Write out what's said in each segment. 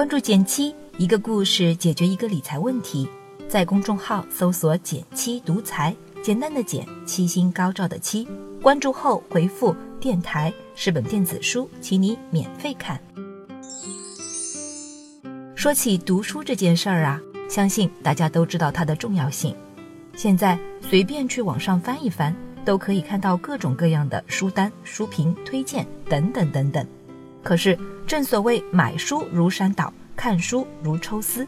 关注减七，一个故事解决一个理财问题。在公众号搜索“减七独裁，简单的减，七星高照的七。关注后回复“电台”是本电子书，请你免费看。说起读书这件事儿啊，相信大家都知道它的重要性。现在随便去网上翻一翻，都可以看到各种各样的书单、书评、推荐等等等等。可是正所谓买书如山倒，看书如抽丝，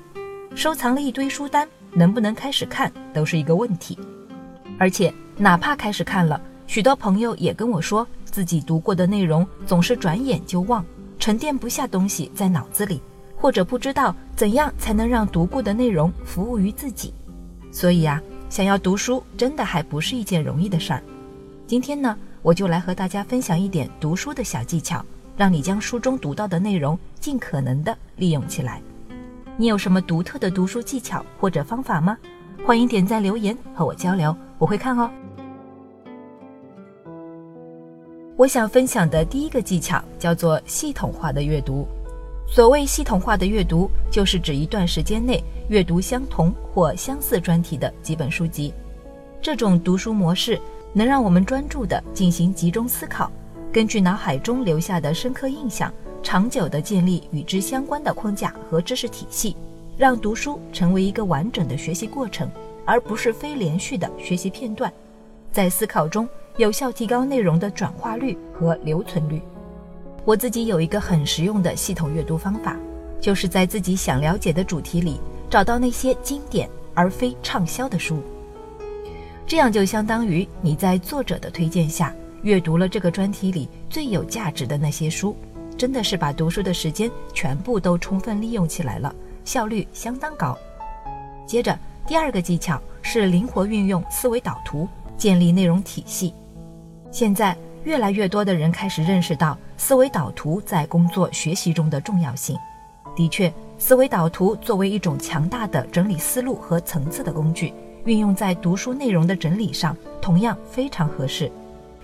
收藏了一堆书单。能不能开始看都是一个问题，而且哪怕开始看了，许多朋友也跟我说，自己读过的内容总是转眼就忘，沉淀不下东西在脑子里，或者不知道怎样才能让读过的内容服务于自己。所以啊，想要读书真的还不是一件容易的事儿。今天呢，我就来和大家分享一点读书的小技巧，让你将书中读到的内容尽可能的利用起来。你有什么独特的读书技巧或者方法吗？欢迎点赞留言和我交流，我会看哦。我想分享的第一个技巧叫做系统化的阅读。所谓系统化的阅读，就是指一段时间内阅读相同或相似专题的几本书籍。这种读书模式能让我们专注地进行集中思考，根据脑海中留下的深刻印象。长久地建立与之相关的框架和知识体系，让读书成为一个完整的学习过程，而不是非连续的学习片段。在思考中有效提高内容的转化率和留存率。我自己有一个很实用的系统阅读方法，就是在自己想了解的主题里找到那些经典而非畅销的书，这样就相当于你在作者的推荐下阅读了这个专题里最有价值的那些书。真的是把读书的时间全部都充分利用起来了，效率相当高。接着，第二个技巧是灵活运用思维导图，建立内容体系。现在越来越多的人开始认识到思维导图在工作学习中的重要性。的确，思维导图作为一种强大的整理思路和层次的工具，运用在读书内容的整理上同样非常合适，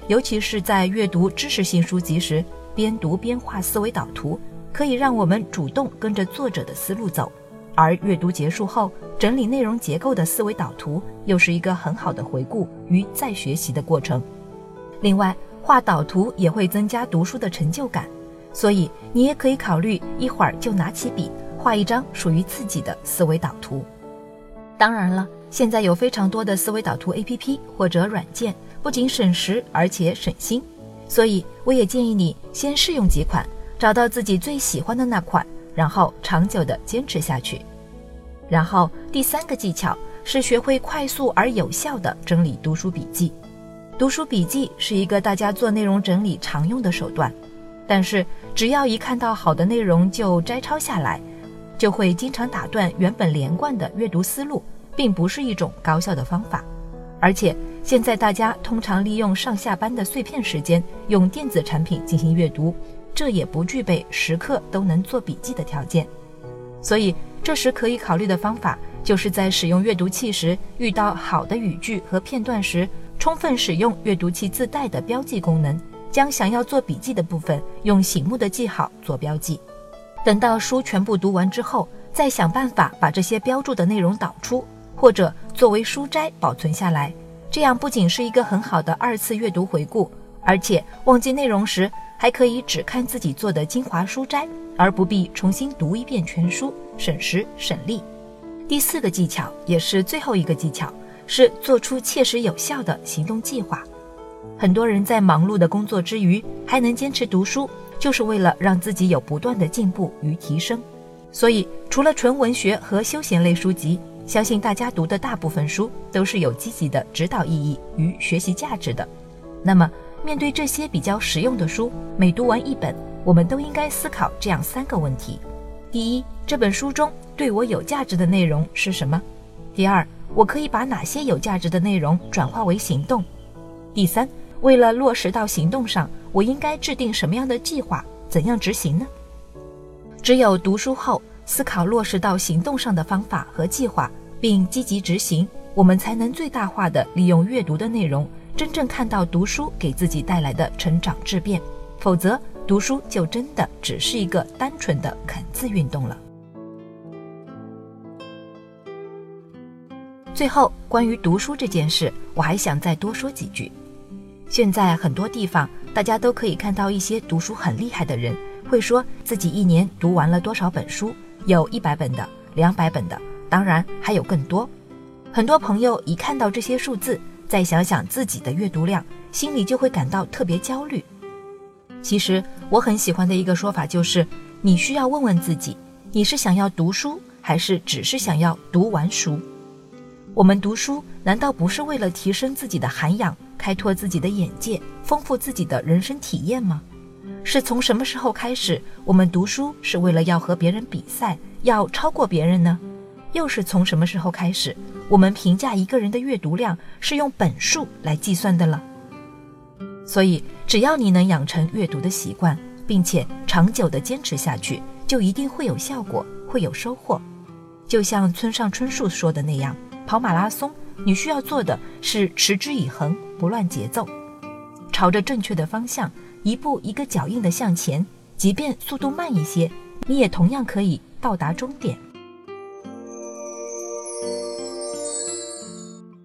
尤其是在阅读知识性书籍时。边读边画思维导图，可以让我们主动跟着作者的思路走；而阅读结束后，整理内容结构的思维导图又是一个很好的回顾与再学习的过程。另外，画导图也会增加读书的成就感，所以你也可以考虑一会儿就拿起笔画一张属于自己的思维导图。当然了，现在有非常多的思维导图 APP 或者软件，不仅省时，而且省心。所以，我也建议你先试用几款，找到自己最喜欢的那款，然后长久的坚持下去。然后，第三个技巧是学会快速而有效的整理读书笔记。读书笔记是一个大家做内容整理常用的手段，但是只要一看到好的内容就摘抄下来，就会经常打断原本连贯的阅读思路，并不是一种高效的方法，而且。现在大家通常利用上下班的碎片时间，用电子产品进行阅读，这也不具备时刻都能做笔记的条件。所以，这时可以考虑的方法，就是在使用阅读器时，遇到好的语句和片段时，充分使用阅读器自带的标记功能，将想要做笔记的部分用醒目的记号做标记。等到书全部读完之后，再想办法把这些标注的内容导出，或者作为书摘保存下来。这样不仅是一个很好的二次阅读回顾，而且忘记内容时还可以只看自己做的精华书摘，而不必重新读一遍全书，省时省力。第四个技巧也是最后一个技巧是做出切实有效的行动计划。很多人在忙碌的工作之余还能坚持读书，就是为了让自己有不断的进步与提升。所以，除了纯文学和休闲类书籍。相信大家读的大部分书都是有积极的指导意义与学习价值的。那么，面对这些比较实用的书，每读完一本，我们都应该思考这样三个问题：第一，这本书中对我有价值的内容是什么？第二，我可以把哪些有价值的内容转化为行动？第三，为了落实到行动上，我应该制定什么样的计划？怎样执行呢？只有读书后。思考落实到行动上的方法和计划，并积极执行我们才能最大化的利用阅读的内容真正看到读书给自己带来的成长质变。否则读书就真的只是一个单纯的肯字运动了。最后关于读书这件事我还想再多说几句。现在很多地方大家都可以看到一些读书很厉害的人会说自己一年读完了多少本书有一百本的两百本的当然还有更多。很多朋友一看到这些数字，再想想自己的阅读量，心里就会感到特别焦虑。其实我很喜欢的一个说法就是，你需要问问自己，你是想要读书，还是只是想要读完书？我们读书难道不是为了提升自己的涵养、开拓自己的眼界、丰富自己的人生体验吗？是从什么时候开始，我们读书是为了要和别人比赛，要超过别人呢？又是从什么时候开始，我们评价一个人的阅读量是用本数来计算的了？所以，只要你能养成阅读的习惯，并且长久的坚持下去，就一定会有效果，会有收获。就像村上春树说的那样。跑马拉松，你需要做的是持之以恒，不乱节奏，朝着正确的方向，一步一个脚印的向前。即便速度慢一些，你也同样可以到达终点。